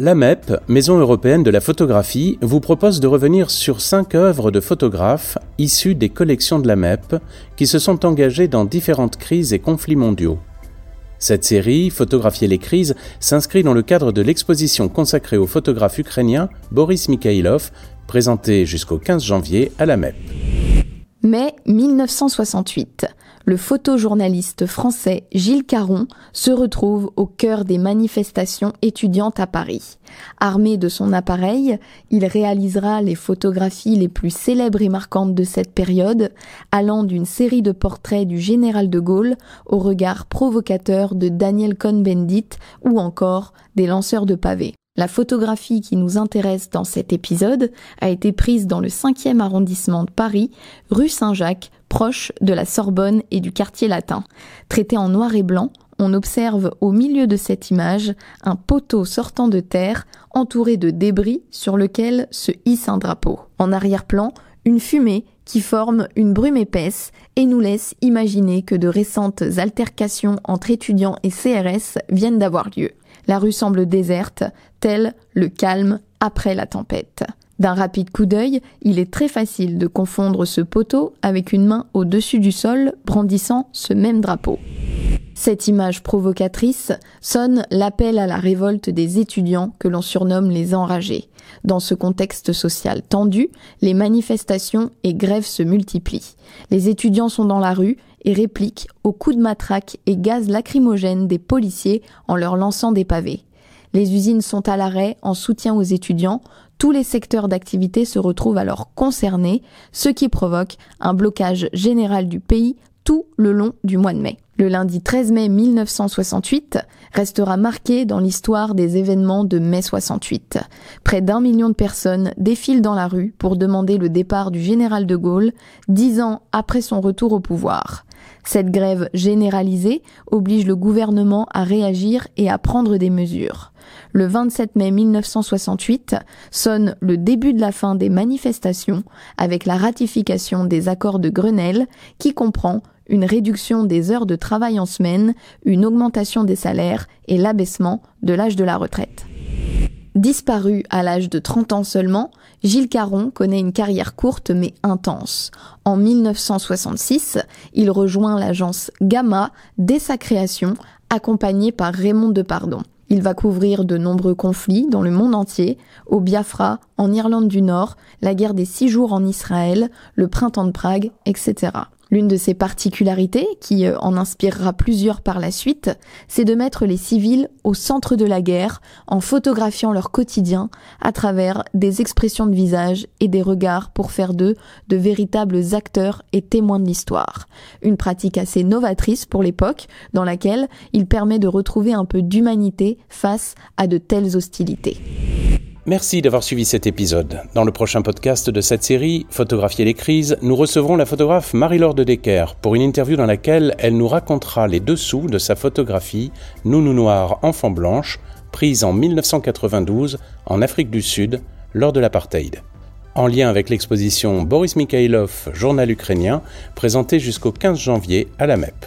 La MEP, Maison européenne de la photographie, vous propose de revenir sur cinq œuvres de photographes issues des collections de la MEP qui se sont engagées dans différentes crises et conflits mondiaux. Cette série, Photographier les crises, s'inscrit dans le cadre de l'exposition consacrée au photographe ukrainien Boris Mikhailov, présentée jusqu'au 15 janvier à la MEP. Mai 1968 le photojournaliste français Gilles Caron se retrouve au cœur des manifestations étudiantes à Paris. Armé de son appareil, il réalisera les photographies les plus célèbres et marquantes de cette période, allant d'une série de portraits du général de Gaulle au regard provocateur de Daniel Cohn-Bendit ou encore des lanceurs de pavés. La photographie qui nous intéresse dans cet épisode a été prise dans le 5e arrondissement de Paris, rue Saint-Jacques, proche de la Sorbonne et du quartier latin. Traité en noir et blanc, on observe au milieu de cette image un poteau sortant de terre entouré de débris sur lequel se hisse un drapeau. En arrière-plan, une fumée qui forme une brume épaisse et nous laisse imaginer que de récentes altercations entre étudiants et CRS viennent d'avoir lieu. La rue semble déserte, tel le calme après la tempête. D'un rapide coup d'œil, il est très facile de confondre ce poteau avec une main au-dessus du sol brandissant ce même drapeau. Cette image provocatrice sonne l'appel à la révolte des étudiants que l'on surnomme les enragés. Dans ce contexte social tendu, les manifestations et grèves se multiplient. Les étudiants sont dans la rue et répliquent aux coups de matraque et gaz lacrymogènes des policiers en leur lançant des pavés. Les usines sont à l'arrêt en soutien aux étudiants, tous les secteurs d'activité se retrouvent alors concernés, ce qui provoque un blocage général du pays tout le long du mois de mai. Le lundi 13 mai 1968 restera marqué dans l'histoire des événements de mai 68. Près d'un million de personnes défilent dans la rue pour demander le départ du général de Gaulle, dix ans après son retour au pouvoir. Cette grève généralisée oblige le gouvernement à réagir et à prendre des mesures. Le 27 mai 1968 sonne le début de la fin des manifestations avec la ratification des accords de Grenelle qui comprend une réduction des heures de travail en semaine, une augmentation des salaires et l'abaissement de l'âge de la retraite. Disparu à l'âge de 30 ans seulement, Gilles Caron connaît une carrière courte mais intense. En 1966, il rejoint l'agence Gamma dès sa création, accompagné par Raymond Depardon. Il va couvrir de nombreux conflits dans le monde entier, au Biafra, en Irlande du Nord, la guerre des six jours en Israël, le printemps de Prague, etc. L'une de ses particularités, qui euh, en inspirera plusieurs par la suite, c'est de mettre les civils au centre de la guerre en photographiant leur quotidien à travers des expressions de visage et des regards pour faire d'eux de véritables acteurs et témoins de l'histoire. Une pratique assez novatrice pour l'époque dans laquelle il permet de retrouver un peu d'humanité face à de telles hostilités. Merci d'avoir suivi cet épisode. Dans le prochain podcast de cette série, Photographier les crises, nous recevrons la photographe Marie-Laure de Decker pour une interview dans laquelle elle nous racontera les dessous de sa photographie Nounou Noir Enfant Blanche, prise en 1992 en Afrique du Sud lors de l'apartheid. En lien avec l'exposition Boris Mikhailov, journal ukrainien, présentée jusqu'au 15 janvier à la MEP.